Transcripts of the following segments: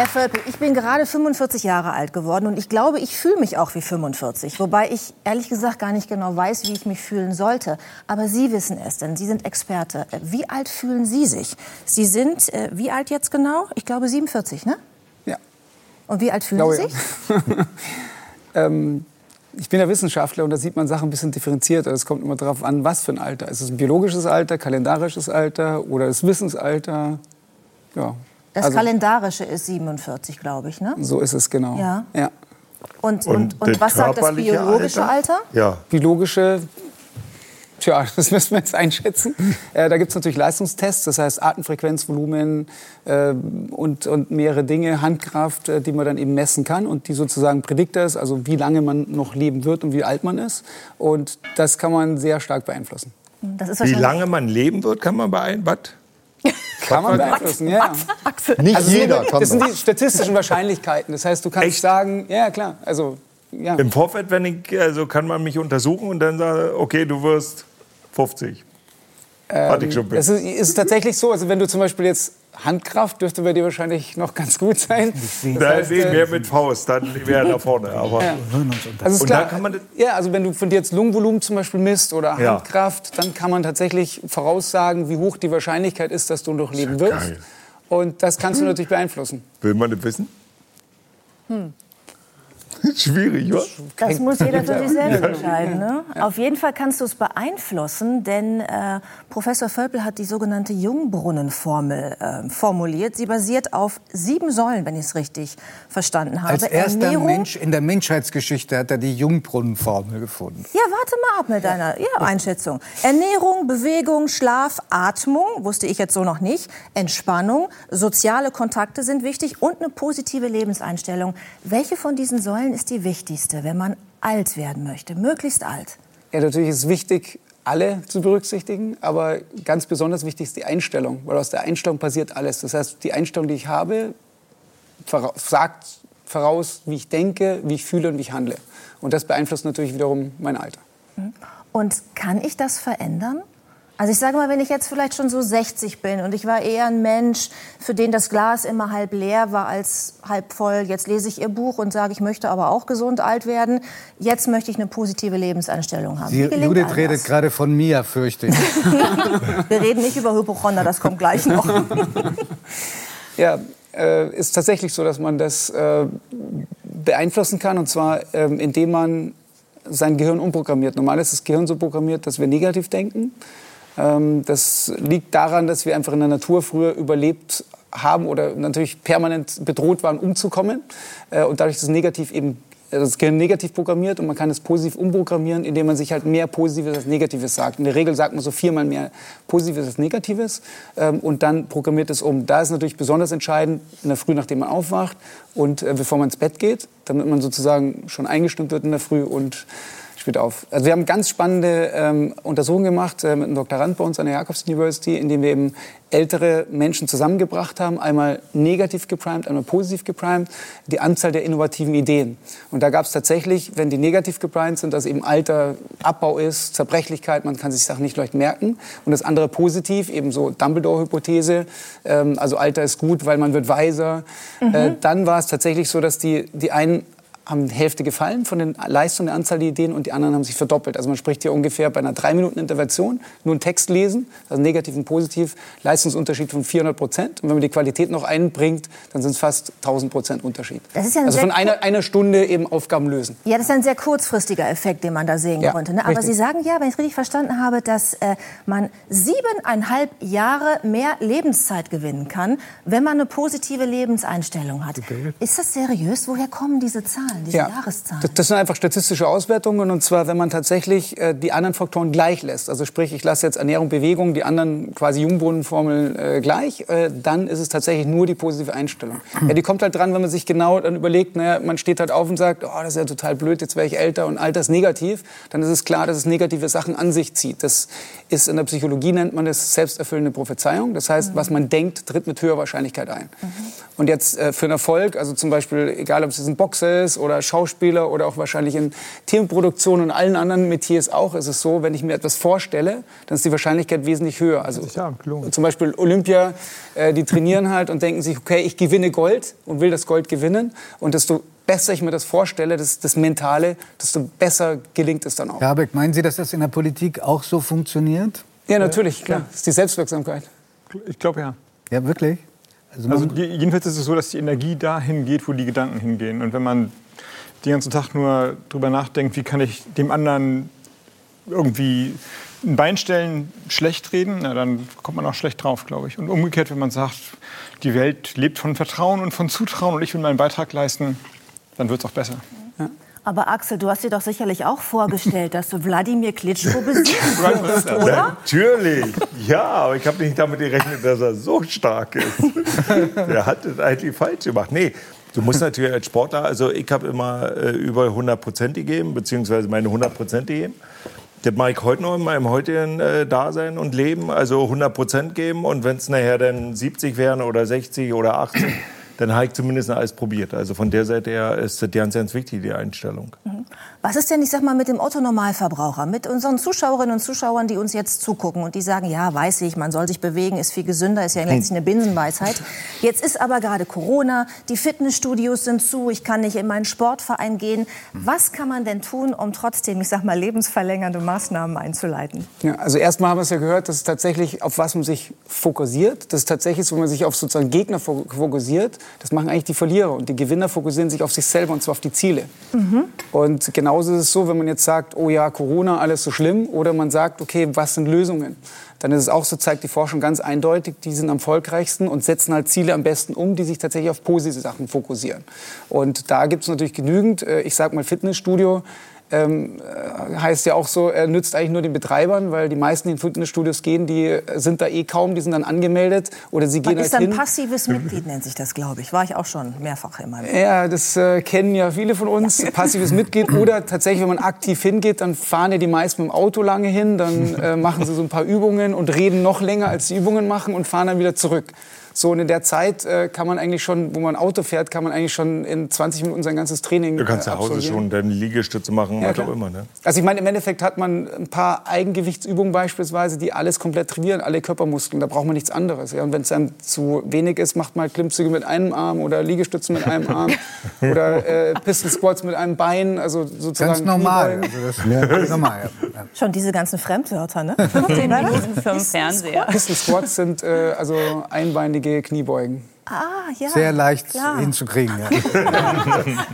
Herr Völpel, ich bin gerade 45 Jahre alt geworden und ich glaube, ich fühle mich auch wie 45. Wobei ich ehrlich gesagt gar nicht genau weiß, wie ich mich fühlen sollte. Aber Sie wissen es, denn Sie sind Experte. Wie alt fühlen Sie sich? Sie sind, äh, wie alt jetzt genau? Ich glaube 47, ne? Ja. Und wie alt fühlen Glaube Sie ja. sich? ähm, ich bin ja Wissenschaftler und da sieht man Sachen ein bisschen differenzierter. Es kommt immer darauf an, was für ein Alter. Ist es ein biologisches Alter, kalendarisches Alter oder das Wissensalter? Ja. Das Also, kalendarische ist 47, glaube ich, ne? so ist es genau. Ja. ja. Und, Und und, und, was sagt das biologische Alter? Ja. Biologische, tja, das müssen wir jetzt einschätzen. Äh, da gibt es natürlich Leistungstests, das heißt Atemfrequenz, Volumen äh, und, und mehrere Dinge, Handkraft, äh, die man dann eben messen kann und die sozusagen Prädiktor ist, also wie lange man noch leben wird und wie alt man ist. Und das kann man sehr stark beeinflussen. Das ist Wie lange man leben wird, kann man beeinflussen. Kann man beeinflussen, ja. Nicht Also jeder kann das sind das. die statistischen Wahrscheinlichkeiten. Das heißt, du kannst Echt? sagen, ja klar, also ja. Im Vorfeld, wenn ich, also kann man mich untersuchen und dann sagen, okay, du wirst 50. Hatte ich schon Es ist, ist tatsächlich so, also wenn du zum Beispiel jetzt Handkraft dürfte bei dir wahrscheinlich noch ganz gut sein. Da heißt, sehen äh, wir mit Faust, dann wäre er da vorne. Aber Ja. Also Und klar, kann man ja, also wenn du von dir jetzt Lungenvolumen zum Beispiel misst oder Ja. Handkraft, dann kann man tatsächlich voraussagen, wie hoch die Wahrscheinlichkeit ist, dass du noch leben ja wirst. geil. Und das kannst du natürlich beeinflussen. will man das wissen? Schwierig, wa? Das muss jeder für sich selbst entscheiden. Ne? Auf jeden Fall kannst du es beeinflussen, denn äh, Professor Völpel hat die sogenannte Jungbrunnenformel äh, formuliert. Sie basiert auf sieben Säulen, wenn ich es richtig verstanden habe. Als erster Ernährung, Mensch in der Menschheitsgeschichte hat er die Jungbrunnenformel gefunden. Ja, warte mal ab mit deiner ja, Einschätzung. Ernährung, Bewegung, Schlaf, Atmung, wusste ich jetzt so noch nicht, Entspannung, soziale Kontakte sind wichtig und eine positive Lebenseinstellung. Welche von diesen Säulen ist die wichtigste, wenn man alt werden möchte, möglichst alt? Ja, natürlich ist es wichtig, alle zu berücksichtigen, aber ganz besonders wichtig ist die Einstellung, weil aus der Einstellung passiert alles. Das heißt, die Einstellung, die ich habe, vora- sagt voraus, wie ich denke, wie ich fühle und wie ich handle. Und das beeinflusst natürlich wiederum mein Alter. Und kann ich das verändern? Also ich sage mal, wenn ich jetzt vielleicht schon so 60 bin und ich war eher ein Mensch, für den das Glas immer halb leer war als halb voll. Jetzt lese ich Ihr Buch und sage, ich möchte aber auch gesund alt werden. Jetzt möchte ich eine positive Lebenseinstellung haben. Sie, Judith einem redet gerade von mir, fürchte ich. Wir reden nicht über Hypochonder, das kommt gleich noch. Ja, äh, ist tatsächlich so, dass man das äh, beeinflussen kann. Und zwar, ähm, indem man sein Gehirn umprogrammiert. Normal ist das Gehirn so programmiert, dass wir negativ denken. Ähm, das liegt daran, dass wir einfach in der Natur früher überlebt haben oder natürlich permanent bedroht waren, umzukommen. Äh, und dadurch ist es negativ eben also das Gehirn negativ programmiert und man kann es positiv umprogrammieren, indem man sich halt mehr Positives als Negatives sagt. In der Regel sagt man so viermal mehr Positives als Negatives ähm, und dann programmiert es um. Da ist natürlich besonders entscheidend, in der Früh, nachdem man aufwacht und äh, bevor man ins Bett geht, damit man sozusagen schon eingestimmt wird in der Früh und spielt auf. Also wir haben ganz spannende ähm, Untersuchungen gemacht äh, mit einem Doktorand bei uns an der Jacobs University, in dem wir eben ältere Menschen zusammengebracht haben, einmal negativ geprimed, einmal positiv geprimed, die Anzahl der innovativen Ideen. Und da gab es tatsächlich, wenn die negativ geprimed sind, dass eben Alter Abbau ist, Zerbrechlichkeit, man kann sich Sachen nicht leicht merken. Und das andere positiv, eben so Dumbledore-Hypothese, ähm, also Alter ist gut, weil man wird weiser. Äh, dann war es tatsächlich so, dass die, die einen haben die Hälfte gefallen von den Leistungen der Anzahl der Ideen und die anderen haben sich verdoppelt. Also man spricht hier ungefähr bei einer drei Minuten Intervention nur einen Text lesen, also negativ und positiv, Leistungsunterschied von 400 Prozent. Und wenn man die Qualität noch einbringt, dann sind es fast 1000 Prozent Unterschied. Das ist ja ein also von einer, einer Stunde eben Aufgaben lösen. Ja, das ist ein sehr kurzfristiger Effekt, den man da sehen Ja, konnte. Ne? Aber richtig. Sie sagen ja, wenn ich es richtig verstanden habe, dass äh, man siebeneinhalb Jahre mehr Lebenszeit gewinnen kann, wenn man eine positive Lebenseinstellung hat. Ist das seriös? Woher kommen diese Zahlen, diese Jahreszahlen? Das, das sind einfach statistische Auswertungen und zwar, wenn man tatsächlich äh, die anderen Faktoren gleich lässt. Also sprich, ich lasse jetzt Ernährung, Bewegung, die anderen quasi Jungbrunnenformeln äh, gleich, äh, dann ist es tatsächlich nur die positive Einstellung. Ja, die kommt halt dran, wenn man sich genau dann überlegt, naja, man steht halt auf und sagt, oh, das ist ja total blöd, jetzt wäre ich älter und Alter ist negativ, dann ist es klar, dass es negative Sachen an sich zieht. Das ist in der Psychologie nennt man das selbsterfüllende Prophezeiung. Das heißt, was man denkt, tritt mit höherer Wahrscheinlichkeit ein. Und jetzt äh, für einen Erfolg, also zum Beispiel, egal ob es jetzt ein Boxer ist oder Schauspieler oder auch wahrscheinlich in Themenproduktionen und allen anderen Metiers auch, ist es so, wenn ich mir etwas vorstelle, dann ist die Wahrscheinlichkeit wesentlich höher. Also Ja, zum Beispiel Olympia, äh, die trainieren halt und denken sich, okay, ich gewinne Gold und will das Gold gewinnen. Und desto besser ich mir das vorstelle, das, das Mentale, desto besser gelingt es dann auch. Herr Habeck, meinen Sie, dass das in der Politik auch so funktioniert? Ja, natürlich, klar. Das ist die Selbstwirksamkeit. Ich glaube ja. Ja, wirklich? Also Also je- jedenfalls ist es so, dass die Energie dahin geht, wo die Gedanken hingehen. Und wenn man den ganzen Tag nur drüber nachdenkt, wie kann ich dem anderen irgendwie ein Bein stellen, schlecht reden, na, dann kommt man auch schlecht drauf, glaube ich. Und umgekehrt, wenn man sagt, die Welt lebt von Vertrauen und von Zutrauen und ich will meinen Beitrag leisten, dann wird es auch besser. Aber Axel, du hast dir doch sicherlich auch vorgestellt, dass du Wladimir Klitschko besiegen wirst, oder? Natürlich. Ja, aber ich habe nicht damit gerechnet, dass er so stark ist. Der hat es eigentlich falsch gemacht. Nee, du musst natürlich als Sportler, also ich habe immer äh, über 100 Prozent gegeben, beziehungsweise meine 100 Prozent gegeben. Das mache ich heute noch in meinem heutigen äh, Dasein und Leben, also 100 Prozent geben. Und wenn es nachher dann 70 wären oder 60 oder 80, dann habe ich zumindest alles probiert. Also von der Seite her ist das ganz, ganz wichtig, die Einstellung. Was ist denn, ich sag mal, mit dem Otto-Normalverbraucher, mit unseren Zuschauerinnen und Zuschauern, die uns jetzt zugucken und die sagen, ja, weiß ich, man soll sich bewegen, ist viel gesünder, ist ja letztlich eine Binsenweisheit. Jetzt ist aber gerade Corona, die Fitnessstudios sind zu, ich kann nicht in meinen Sportverein gehen. Was kann man denn tun, um trotzdem, ich sag mal, lebensverlängernde Maßnahmen einzuleiten? Ja, also erstmal haben wir es ja gehört, dass es tatsächlich auf was man sich fokussiert. Das ist tatsächlich wenn man sich auf sozusagen Gegner fo- fokussiert. Das machen eigentlich die Verlierer und die Gewinner fokussieren sich auf sich selber und zwar auf die Ziele. Und genauso ist es so, wenn man jetzt sagt, oh ja, Corona, alles so schlimm, oder man sagt, okay, was sind Lösungen? Dann ist es auch so, zeigt die Forschung ganz eindeutig, die sind am erfolgreichsten und setzen halt Ziele am besten um, die sich tatsächlich auf positive Sachen fokussieren. Und da gibt es natürlich genügend, äh, ich sag mal Fitnessstudio, ähm, äh, heißt ja auch so, er nützt eigentlich nur den Betreibern, weil die meisten, die in Fitnessstudios gehen, die äh, sind da eh kaum, die sind dann angemeldet oder sie gehen Man ist halt dann hin. passives Mitglied, nennt sich das, glaube ich. War ich auch schon mehrfach in meinem Ja, das äh, kennen ja viele von uns, passives Mitglied. Oder tatsächlich, wenn man aktiv hingeht, dann fahren ja die meisten mit dem Auto lange hin, dann äh, machen sie so ein paar Übungen und reden noch länger, als sie Übungen machen und fahren dann wieder zurück. So, und in der Zeit äh, kann man eigentlich schon, wo man Auto fährt, kann man eigentlich schon in 20 Minuten sein ganzes Training Du kannst äh, zu Hause schon deine Liegestütze machen, Ja, was auch immer. Ne? Also ich meine, im Endeffekt hat man ein paar Eigengewichtsübungen beispielsweise, die alles komplett trainieren, alle Körpermuskeln. Da braucht man nichts anderes. Ja. Und wenn es dann zu wenig ist, macht man Klimmzüge mit einem Arm oder Liegestütze mit einem Arm oder äh, Pistol Squats mit einem Bein. Also sozusagen ganz normal. Also das ist ganz normal. Ja. Schon diese ganzen Fremdwörter, ne? 10 Minuten für den Fernseher. Pistol Squats sind äh, also einbeinige Kniebeugen. Ah, ja. Sehr leicht Klar. hinzukriegen. Ja.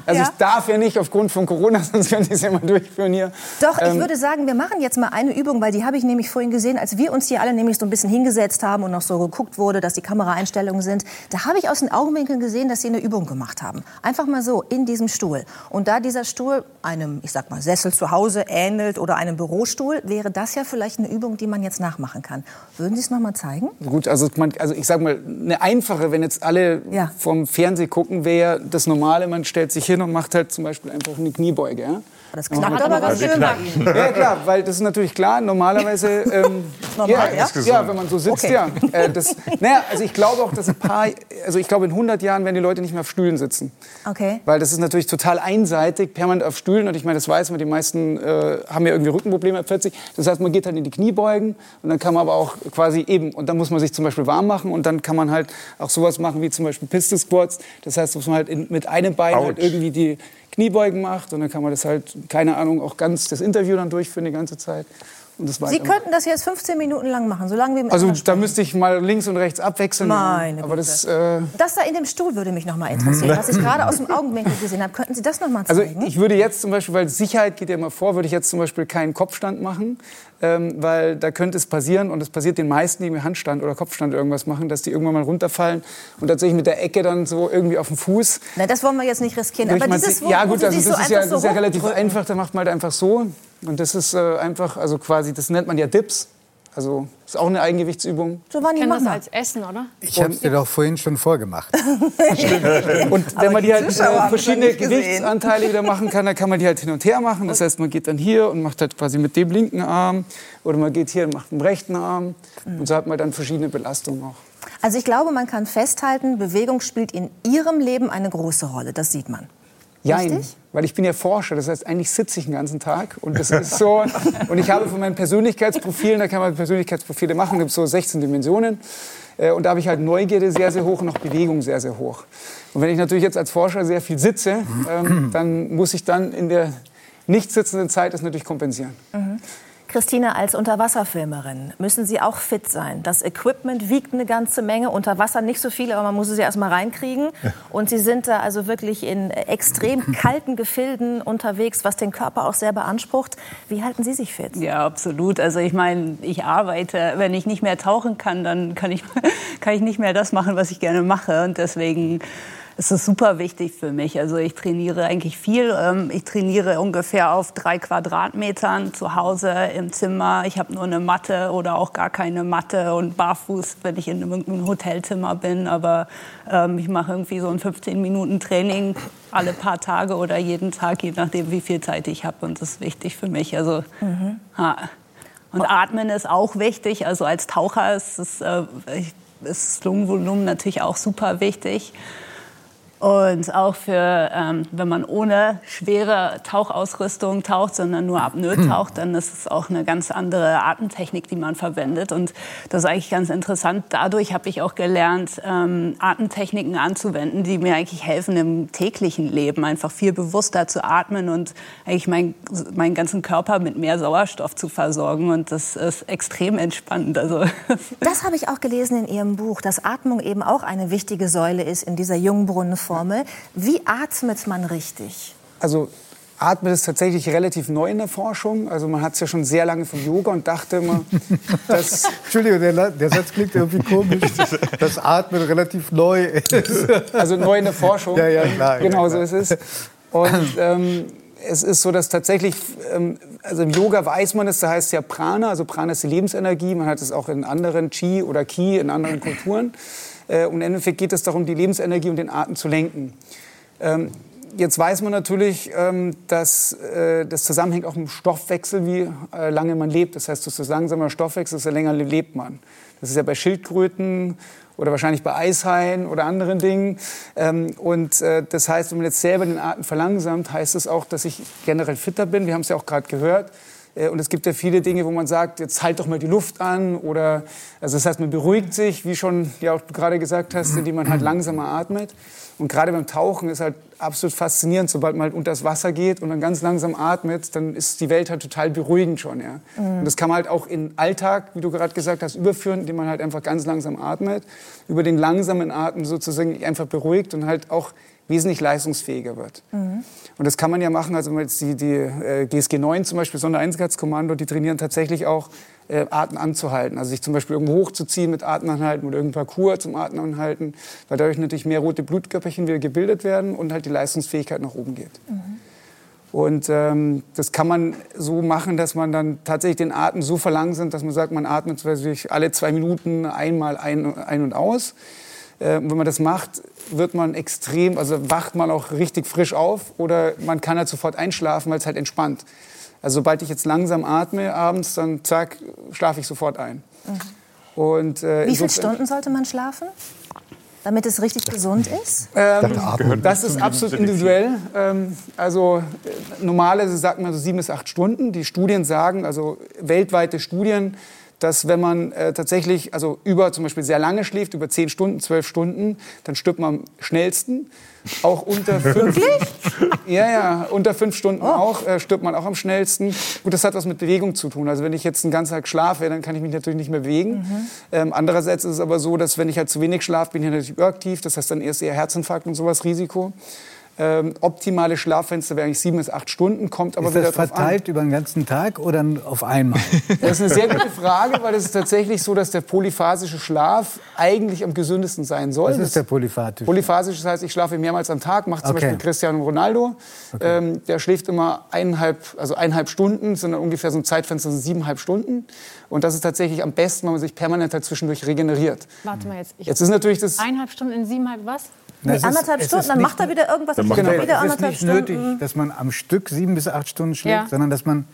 Also ich darf ja nicht aufgrund von Corona, sonst könnte ich es ja mal durchführen hier. Doch, ich Ähm, würde sagen, wir machen jetzt mal eine Übung, weil die habe ich nämlich vorhin gesehen, als wir uns hier alle nämlich so ein bisschen hingesetzt haben und noch so geguckt wurde, dass die Kameraeinstellungen sind. Da habe ich aus den Augenwinkeln gesehen, dass sie eine Übung gemacht haben. Einfach mal so in diesem Stuhl. Und da dieser Stuhl einem, ich sag mal, Sessel zu Hause ähnelt oder einem Bürostuhl, wäre das ja vielleicht eine Übung, die man jetzt nachmachen kann. Würden Sie es noch mal zeigen? Gut, also, man, also ich sag mal, eine einfache, wenn jetzt alle Ja. vom Fernsehen gucken, wäre das Normale, man stellt sich hin und macht halt zum Beispiel einfach eine Kniebeuge. Ja? Das knackt aber ganz schön. Ja klar, weil das ist natürlich klar, normalerweise... Ähm, Normal, ja, ja? ja, wenn man so sitzt, Okay. ja. Äh, das, naja, also ich glaube auch, dass ein paar... Also ich glaube, in 100 Jahren werden die Leute nicht mehr auf Stühlen sitzen. Okay. Weil das ist natürlich total einseitig, permanent auf Stühlen. Und ich meine, das weiß man, die meisten äh, haben ja irgendwie Rückenprobleme ab 40. Das heißt, man geht halt in die Kniebeugen und dann kann man aber auch quasi eben, und dann muss man sich zum Beispiel warm machen und dann kann man halt auch sowas machen wie zum Beispiel Pistol Squats. Das heißt, dass man halt in, mit einem Bein halt Autsch. irgendwie die Kniebeugen macht und dann kann man das halt, keine Ahnung, auch ganz das Interview dann durchführen die ganze Zeit. Sie weitermachen. könnten das jetzt 15 Minuten lang machen, solange wir Also da müsste ich mal links und rechts abwechseln. Meine aber Güte. das, äh, Das da in dem Stuhl würde mich noch mal interessieren, was ich gerade aus dem Augenwinkel gesehen habe. Könnten Sie das noch mal Also zeigen? ich würde jetzt zum Beispiel, weil Sicherheit geht ja immer vor, würde ich jetzt zum Beispiel keinen Kopfstand machen, ähm, weil da könnte es passieren und es passiert den meisten, die mit Handstand oder Kopfstand irgendwas machen, dass die irgendwann mal runterfallen und tatsächlich mit der Ecke dann so irgendwie auf dem Fuß. Na, das wollen wir jetzt nicht riskieren. Aber dieses, ja gut, also das so ist ja, das ist ja relativ einfach, da macht man halt einfach so und das ist äh, einfach, also quasi, das nennt man ja Dips. Also ist auch eine Eigengewichtsübung. Giovanni, kennen mach das als Essen, oder? Ich habe es dir doch vorhin schon vorgemacht. Und wenn man die halt äh, verschiedene. Gewichtsanteile wieder machen kann, dann kann man die halt hin und her machen. Das heißt, man geht dann hier und macht halt quasi mit dem linken Arm oder man geht hier und macht mit dem rechten Arm. Und so hat man dann verschiedene Belastungen auch. Also ich glaube, man kann festhalten, Bewegung spielt in Ihrem Leben eine große Rolle. Das sieht man. Jein, Richtig? weil ich bin ja Forscher, das heißt, eigentlich sitze ich den ganzen Tag und das ist so. und ich habe von meinen Persönlichkeitsprofilen, da kann man Persönlichkeitsprofile machen, gibt so 16 Dimensionen. Äh, Und da habe ich halt Neugierde sehr, sehr hoch und auch Bewegung sehr, sehr hoch. Und wenn ich natürlich jetzt als Forscher sehr viel sitze, ähm, dann muss ich dann in der nicht sitzenden Zeit das natürlich kompensieren. Christine, als Unterwasserfilmerin müssen Sie auch fit sein. Das Equipment wiegt eine ganze Menge. Unter Wasser nicht so viel, aber man muss es ja erst mal reinkriegen. Und Sie sind da also wirklich in extrem kalten Gefilden unterwegs, was den Körper auch sehr beansprucht. Wie halten Sie sich fit? Ja, absolut. Also ich meine, ich arbeite. Wenn ich nicht mehr tauchen kann, dann kann ich, kann ich nicht mehr das machen, was ich gerne mache. Und deswegen ist es super wichtig für mich. Also ich trainiere eigentlich viel. Ähm, Ich trainiere ungefähr auf drei Quadratmetern zu Hause im Zimmer. Ich habe nur eine Matte oder auch gar keine Matte und barfuß, wenn ich in irgendeinem Hotelzimmer bin. Aber ähm, ich mache irgendwie so ein 15 Minuten Training alle paar Tage oder jeden Tag, je nachdem, wie viel Zeit ich habe. Und das ist wichtig für mich. Also ja. Und Atmen ist auch wichtig. Also als Taucher ist, es, äh, ist das Lungenvolumen natürlich auch super wichtig. Und auch für, ähm, wenn man ohne schwere Tauchausrüstung taucht, sondern nur Apnoe taucht, dann ist es auch eine ganz andere Atemtechnik, die man verwendet. Und das ist eigentlich ganz interessant. Dadurch habe ich auch gelernt, ähm, Atemtechniken anzuwenden, die mir eigentlich helfen im täglichen Leben, einfach viel bewusster zu atmen und eigentlich mein, meinen ganzen Körper mit mehr Sauerstoff zu versorgen. Und das ist extrem entspannend. Also Das habe ich auch gelesen in Ihrem Buch, dass Atmung eben auch eine wichtige Säule ist in dieser Jungbrunnenformel. Wie atmet man richtig? Also Atmen ist tatsächlich relativ neu in der Forschung. Also man hat es ja schon sehr lange vom Yoga und dachte immer, dass Entschuldigung, der, der Satz klingt irgendwie komisch. Das Atmen relativ neu ist. also neu in der Forschung. Ja, ja, klar, Genau so ist es. Und ähm, es ist so, dass tatsächlich, ähm, also im Yoga weiß man es, da heißt es ja Prana, also Prana ist die Lebensenergie. Man hat es auch in anderen Chi oder Ki, in anderen Kulturen. Äh, und im Endeffekt geht es darum, die Lebensenergie und den Atem zu lenken. Ähm, Jetzt weiß man natürlich, ähm, dass äh, das zusammenhängt auch mit dem Stoffwechsel, wie äh, lange man lebt. Das heißt, desto langsamer Stoffwechsel, desto länger lebt man. Das ist ja bei Schildkröten oder wahrscheinlich bei Eishaien oder anderen Dingen. Ähm, Und äh, das heißt, wenn man jetzt selber den Atem verlangsamt, heißt es auch, dass ich generell fitter bin. Wir haben es ja auch gerade gehört. Äh, Und es gibt ja viele Dinge, wo man sagt, jetzt halt doch mal die Luft an oder also das heißt, man beruhigt sich, wie schon ja auch du gerade gesagt hast, indem man halt langsamer atmet. Und gerade beim Tauchen ist halt absolut faszinierend, sobald man halt unter das Wasser geht und dann ganz langsam atmet, dann ist die Welt halt total beruhigend schon, ja. Und das kann man halt auch in Alltag, wie du gerade gesagt hast, überführen, indem man halt einfach ganz langsam atmet, über den langsamen Atem sozusagen einfach beruhigt und halt auch wesentlich leistungsfähiger wird. Und das kann man ja machen, also wenn man jetzt die, die äh, GSG 9 zum Beispiel, Sondereinsatzkommando, die trainieren tatsächlich auch, äh, Atem anzuhalten. Also sich zum Beispiel irgendwo hochzuziehen mit Atemanhalten oder irgendein Parcours zum Atemanhalten, weil dadurch natürlich mehr rote Blutkörperchen wieder gebildet werden und halt die Leistungsfähigkeit nach oben geht. Und ähm, das kann man so machen, dass man dann tatsächlich den Atem so verlangsamt, dass man sagt, man atmet zum Beispiel alle zwei Minuten einmal ein, ein und aus. Äh, und wenn man das macht, wird man extrem, also wacht man auch richtig frisch auf oder man kann halt sofort einschlafen, weil es halt entspannt. Also sobald ich jetzt langsam atme abends, dann zack, schlafe ich sofort ein. Und, äh, Wie viele Stunden sollte man schlafen, damit es richtig gesund ist? Ähm, das ist absolut individuell. Ähm, also äh, normalerweise sagt man so sieben bis acht Stunden. Die Studien sagen, also weltweite Studien, dass wenn man äh, tatsächlich, also über zum Beispiel sehr lange schläft, über zehn Stunden, zwölf Stunden, dann stirbt man am schnellsten. Auch unter fünf, ja, ja, unter fünf Stunden auch äh, stirbt man auch am schnellsten. Gut, das hat was mit Bewegung zu tun. Also wenn ich jetzt einen ganzen Tag schlafe, dann kann ich mich natürlich nicht mehr bewegen. Ähm, andererseits ist es aber so, dass wenn ich halt zu wenig schlafe, bin ich natürlich überaktiv. Das heißt dann erst eher Herzinfarkt und sowas Risiko. Ähm, optimale Schlaffenster wäre eigentlich sieben bis acht Stunden, kommt aber Ist wieder das drauf an. verteilt über den ganzen Tag oder auf einmal? Das ist eine sehr gute Frage, weil es ist tatsächlich so, dass der polyphasische Schlaf eigentlich am gesündesten sein soll. Was Das- ist der polyphatisch? Polyphasisch, das heißt, ich schlafe mehrmals am Tag, macht zum Okay. Beispiel Cristiano Ronaldo. Ähm, der schläft immer eineinhalb, also eineinhalb Stunden, sind dann ungefähr so ein Zeitfenster von siebeneinhalb Stunden. Und das ist tatsächlich am besten, wenn man sich permanent dazwischendurch regeneriert. Warte mal jetzt. Ich Jetzt ist natürlich das, eineinhalb Stunden in siebeneinhalb was? Nee, ist- anderthalb es Stunden, ist dann macht er wieder irgendwas. Dann macht er- wieder Es ist nicht Stunden. nötig, dass man am Stück sieben bis acht Stunden schläft, Ja. sondern dass man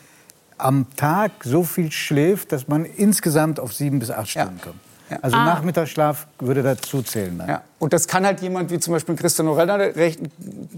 am Tag so viel schläft, dass man insgesamt auf sieben bis acht Ja. Stunden kommt. Also Nachmittagsschlaf würde dazu zählen. Dann. Ja. Und das kann halt jemand wie zum Beispiel Cristiano Ronaldo,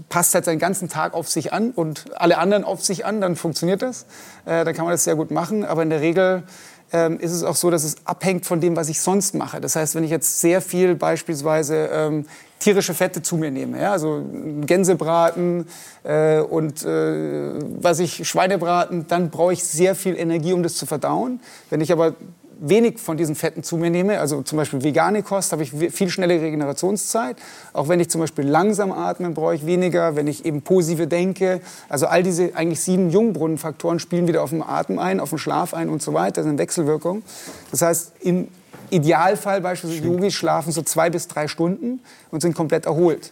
passt halt seinen ganzen Tag auf sich an und alle anderen auf sich an, dann funktioniert das. Äh, dann kann man das sehr gut machen. Aber in der Regel ähm, ist es auch so, dass es abhängt von dem, was ich sonst mache. Das heißt, wenn ich jetzt sehr viel beispielsweise ähm, tierische Fette zu mir nehme, ja, also Gänsebraten äh, und äh, was ich Schweinebraten, dann brauche ich sehr viel Energie, um das zu verdauen. Wenn ich aber wenig von diesen Fetten zu mir nehme, also zum Beispiel vegane Kost, habe ich viel schnellere Regenerationszeit. Auch wenn ich zum Beispiel langsam atme, brauche ich weniger. Wenn ich eben positive denke, also all diese eigentlich sieben Jungbrunnenfaktoren spielen wieder auf den Atem ein, auf den Schlaf ein und so weiter, das sind Wechselwirkungen. Das heißt, im Idealfall beispielsweise Yogis schlafen so zwei bis drei Stunden und sind komplett erholt,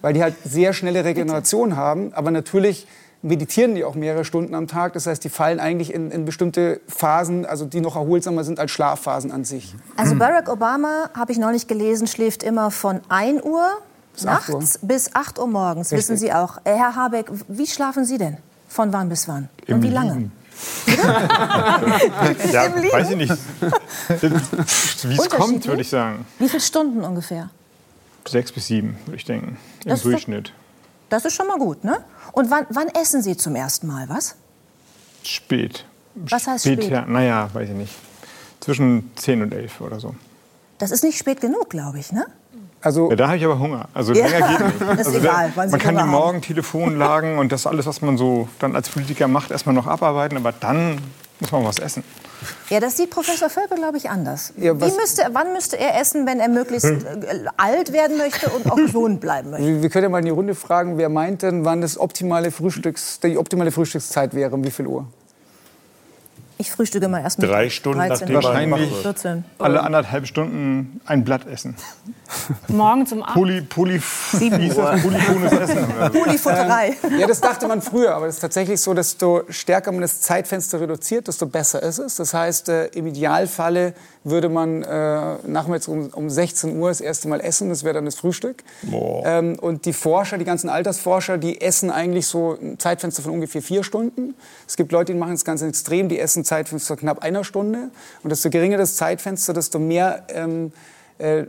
weil die halt sehr schnelle Regeneration haben, aber natürlich meditieren die auch mehrere Stunden am Tag. Das heißt, die fallen eigentlich in, in bestimmte Phasen, also die noch erholsamer sind als Schlafphasen an sich. Also Barack Obama, habe ich neulich gelesen, schläft immer von 1 Uhr Bis 8 Uhr. nachts bis 8 Uhr morgens. Richtig. Wissen Sie auch. Herr Habeck, wie schlafen Sie denn? Von wann bis wann? Und wie lange? Ja, Im Liegen? weiß ich nicht. Wie es kommt, würde ich sagen. Wie viele Stunden ungefähr? Sechs bis sieben, würde ich denken. Im Das Durchschnitt. Das ist schon mal gut, ne? Und wann, wann essen Sie zum ersten Mal was? Spät. Was heißt spät? Ja, naja, weiß ich nicht. Zwischen 10 und 11 oder so. Das ist nicht spät genug, glaube ich, ne? Also Ja, da habe ich aber Hunger. Also Ja, länger geht nicht. ist also egal, wann Sie man kann die haben. Morgen-Telefonlagen und das alles, was man so dann als Politiker macht, erstmal noch abarbeiten. Aber dann muss man was essen. Ja, das sieht Professor Völkel, glaube ich, anders. Ja, müsste, wann müsste er essen, wenn er möglichst äh, alt werden möchte und auch gesund bleiben möchte? wir wir können ja mal in die Runde fragen, wer meint denn, wann das optimale Frühstücks, die optimale Frühstückszeit wäre, um wie viel Uhr? Ich frühstücke mal erst mit Drei Stunden 13, nachdem man Wahrscheinlich- wird. 14. Alle anderthalb Stunden ein Blatt essen. Morgen zum Abend. Poly, poly, das? Polyphones Essen. Polyfutterei. Ja, das dachte man früher, aber es ist tatsächlich so, desto stärker man das Zeitfenster reduziert, desto besser ist es. Das heißt, äh, im Idealfalle würde man äh, nachmittags um, um 16 Uhr das erste Mal essen, das wäre dann das Frühstück. Ähm, und die Forscher, die ganzen Altersforscher, die essen eigentlich so ein Zeitfenster von ungefähr vier Stunden. Es gibt Leute, die machen es ganz extrem, die essen Zeitfenster knapp einer Stunde. Und desto geringer das Zeitfenster, desto mehr ähm, äh,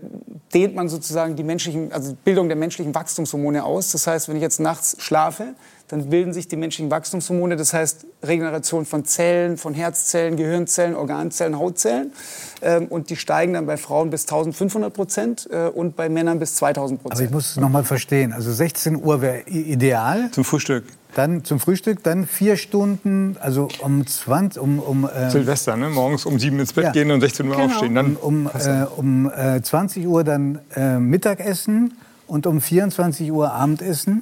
dehnt man sozusagen die menschlichen, also die Bildung der menschlichen Wachstumshormone aus. Das heißt, wenn ich jetzt nachts schlafe, dann bilden sich die menschlichen Wachstumshormone, das heißt Regeneration von Zellen, von Herzzellen, Gehirnzellen, Organzellen, Hautzellen. Ähm, und die steigen dann bei Frauen bis 1500 Prozent äh, und bei Männern bis 2000 Aber ich Prozent. muss es noch mal verstehen. Also 16 Uhr wäre ideal. Zum Frühstück. Dann zum Frühstück, dann vier Stunden, also um 20, um, um, äh, Silvester, ne? morgens um sieben ins Bett Ja. gehen und 16 Uhr aufstehen. Dann um, äh, um äh, 20 Uhr dann äh, Mittagessen und um 24 Uhr Abendessen.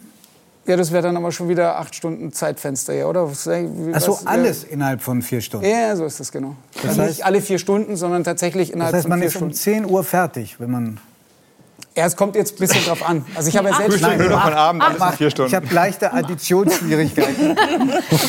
Ja, das wäre dann aber schon wieder acht Stunden Zeitfenster, ja, oder? Was, Also was- alles innerhalb von vier Stunden. Ja, ja, so ist das genau. Das also heißt- nicht alle vier Stunden, sondern tatsächlich Das innerhalb heißt, von man vier ist um Stunden. 10 Uhr fertig, wenn man. Ja, es kommt jetzt ein bisschen drauf an. Also ich habe ja selbst noch von Abend, alles in vier Stunden. Ich habe leichte Additionsschwierigkeiten.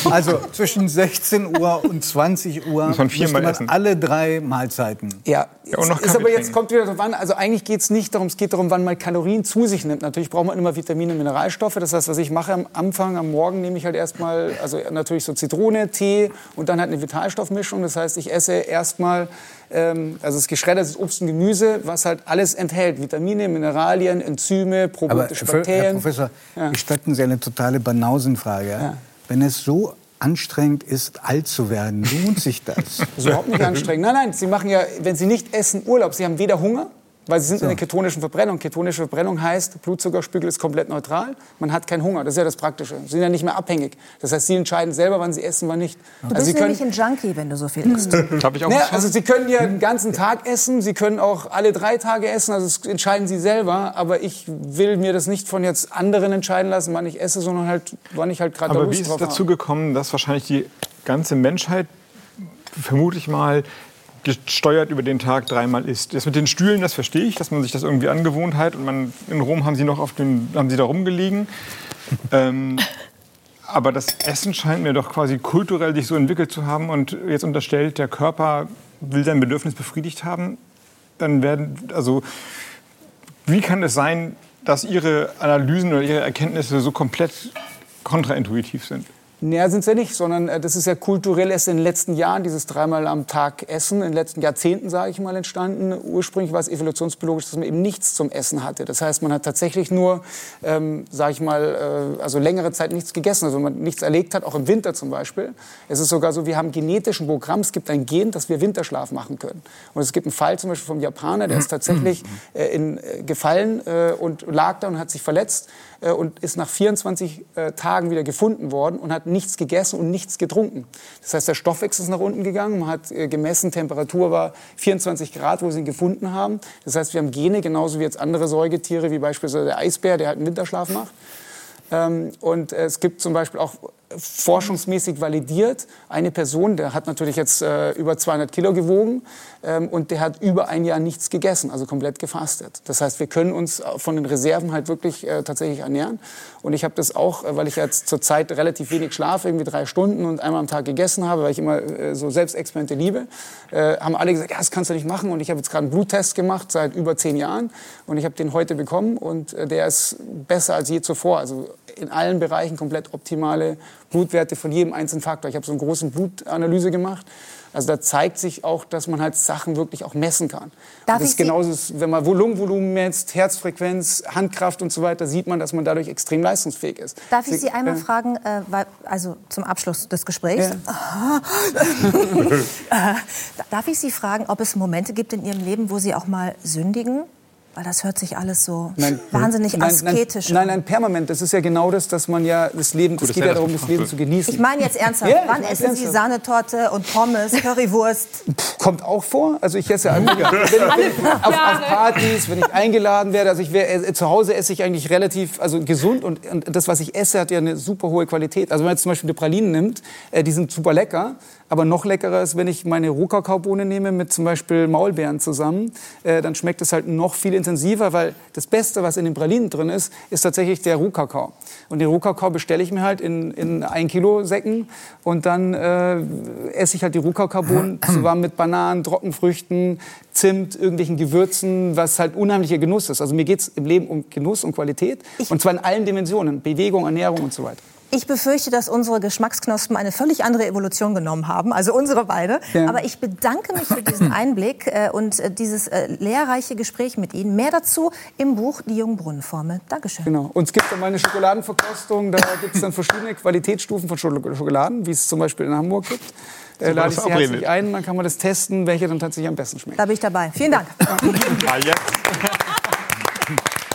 also zwischen 16 Uhr und 20 Uhr Muss man viermal müsste essen. alle drei Mahlzeiten. Ja, Ja, und noch es ist Kaffee aber jetzt trinken. kommt wieder drauf an. Also eigentlich geht es nicht darum, es geht darum, wann man Kalorien zu sich nimmt. Natürlich braucht man immer Vitamine und Mineralstoffe. Das heißt, was ich mache am Anfang, am Morgen nehme ich halt erstmal, also natürlich so Zitrone, Tee und dann halt eine Vitalstoffmischung. Das heißt, ich esse erstmal, ähm, also das geschreddertes Obst und Gemüse, was halt alles enthält. Vitamine, Mineralien, Enzyme, Aber probiotische Herr Bakterien. Professor, Ja. gestatten Sie eine totale Banausenfrage. Ja? Ja. Wenn es so anstrengend ist, alt zu werden, lohnt sich das? Das ist überhaupt nicht anstrengend. Nein, nein, Sie machen ja, wenn Sie nicht essen, Urlaub. Sie haben weder Hunger, weil Sie sind in der ketonischen Verbrennung. Ketonische Verbrennung heißt, Blutzuckerspiegel ist komplett neutral. Man hat keinen Hunger. Das ist ja das Praktische. Sie sind ja nicht mehr abhängig. Das heißt, Sie entscheiden selber, wann Sie essen, wann nicht. Du Also bist Sie können, nämlich ein Junkie, wenn du so viel isst. Habe ich auch naja, von? also Sie können ja den ganzen Tag essen. Sie können auch alle drei Tage essen. Also das entscheiden Sie selber. Aber ich will mir das nicht von jetzt anderen entscheiden lassen, wann ich esse, sondern halt, wann ich halt gerade Aber Lust wie ist es drauf dazu habe. gekommen, dass wahrscheinlich die ganze Menschheit vermutlich mal gesteuert über den Tag dreimal isst? Das mit den Stühlen, das verstehe ich, dass man sich das irgendwie angewohnt hat. Und man, in Rom haben sie noch auf dem, haben sie da rumgelegen. ähm, aber das Essen scheint mir doch quasi kulturell sich so entwickelt zu haben und jetzt unterstellt, der Körper will sein Bedürfnis befriedigt haben. Dann werden, also, wie kann es sein, dass Ihre Analysen oder Ihre Erkenntnisse so komplett kontraintuitiv sind? Näher sind sie nicht, sondern äh, das ist ja kulturell erst in den letzten Jahren, dieses dreimal am Tag Essen, in den letzten Jahrzehnten, sage ich mal, entstanden. Ursprünglich war es evolutionsbiologisch, dass man eben nichts zum Essen hatte. Das heißt, man hat tatsächlich nur, ähm, sage ich mal, äh, also längere Zeit nichts gegessen, also man nichts erlegt hat, auch im Winter zum Beispiel. Es ist sogar so, wir haben genetischen Programm, es gibt ein Gen, dass wir Winterschlaf machen können. Und es gibt einen Fall zum Beispiel vom Japaner, der ist tatsächlich äh, in, äh, gefallen äh, und lag da und hat sich verletzt äh, und ist nach 24 äh, Tagen wieder gefunden worden und hat nichts gegessen und nichts getrunken. Das heißt, der Stoffwechsel ist nach unten gegangen, man hat äh, gemessen, Temperatur war 24 Grad, wo sie ihn gefunden haben. Das heißt, wir haben Gene, genauso wie jetzt andere Säugetiere, wie beispielsweise der Eisbär, der halt einen Winterschlaf macht. Ähm, und es gibt zum Beispiel auch forschungsmäßig validiert. Eine Person, der hat natürlich jetzt äh, über 200 Kilo gewogen ähm, und der hat über ein Jahr nichts gegessen, also komplett gefastet. Das heißt, wir können uns von den Reserven halt wirklich äh, tatsächlich ernähren. Und ich habe das auch, äh, weil ich jetzt zurzeit relativ wenig schlafe, irgendwie drei Stunden und einmal am Tag gegessen habe, weil ich immer äh, so Selbstexperimente liebe, äh, haben alle gesagt, ja, das kannst du nicht machen. Und ich habe jetzt gerade einen Bluttest gemacht seit über zehn Jahren und ich habe den heute bekommen und äh, der ist besser als je zuvor. Also in allen Bereichen komplett optimale Blutwerte von jedem einzelnen Faktor. Ich habe so eine große Blutanalyse gemacht. Also da zeigt sich auch, dass man halt Sachen wirklich auch messen kann. Darf das ist genauso, wenn man Lungenvolumen messt, Herzfrequenz, Handkraft und so weiter, sieht man, dass man dadurch extrem leistungsfähig ist. Darf ich Sie einmal äh, fragen, äh, also zum Abschluss des Gesprächs, Ja. äh, darf ich Sie fragen, ob es Momente gibt in Ihrem Leben, wo Sie auch mal sündigen? Weil das hört sich alles so wahnsinnig nein, asketisch nein, an. nein, nein, permanent. Das ist ja genau das, dass man ja das Leben, es geht ja darum, das Leben zu genießen. Ich meine jetzt ernsthaft, Ja, wann essen Sie. Sahnetorte und Pommes, Currywurst? Kommt auch vor. Also ich esse ja wenn, wenn, auf, auf Partys, wenn ich eingeladen werde. Also ich wär, äh, zu Hause esse ich eigentlich relativ also gesund und, und das, was ich esse, hat ja eine super hohe Qualität. Also wenn man jetzt zum Beispiel die Pralinen nimmt, äh, die sind super lecker. Aber noch leckerer ist, wenn ich meine Rohkakaobohne nehme mit zum Beispiel Maulbeeren zusammen, äh, dann schmeckt es halt noch viel intensiver, weil das Beste, was in den Pralinen drin ist, ist tatsächlich der Rohkakao. Und den Rohkakao bestelle ich mir halt in, in ein Kilo Säcken und dann äh, esse ich halt die Rohkakaobohnen zusammen mit Bananen, Trockenfrüchten, Zimt, irgendwelchen Gewürzen, was halt unheimlicher Genuss ist. Also mir geht es im Leben um Genuss und Qualität und zwar in allen Dimensionen, Bewegung, Ernährung und so weiter. Ich befürchte, dass unsere Geschmacksknospen eine völlig andere Evolution genommen haben, also unsere beide. Ja. Aber ich bedanke mich für diesen Einblick äh, und äh, dieses äh, lehrreiche Gespräch mit Ihnen. Mehr dazu im Buch Die Jungbrunnenformel. Dankeschön. Genau. Und es gibt dann mal eine Schokoladenverkostung. Da gibt es dann verschiedene Qualitätsstufen von Schokoladen, wie es zum Beispiel in Hamburg gibt. Äh, lade ich Sie herzlich ein, dann kann man das testen, welche dann tatsächlich am besten schmeckt. Da bin ich dabei. Vielen Dank. Ah, jetzt.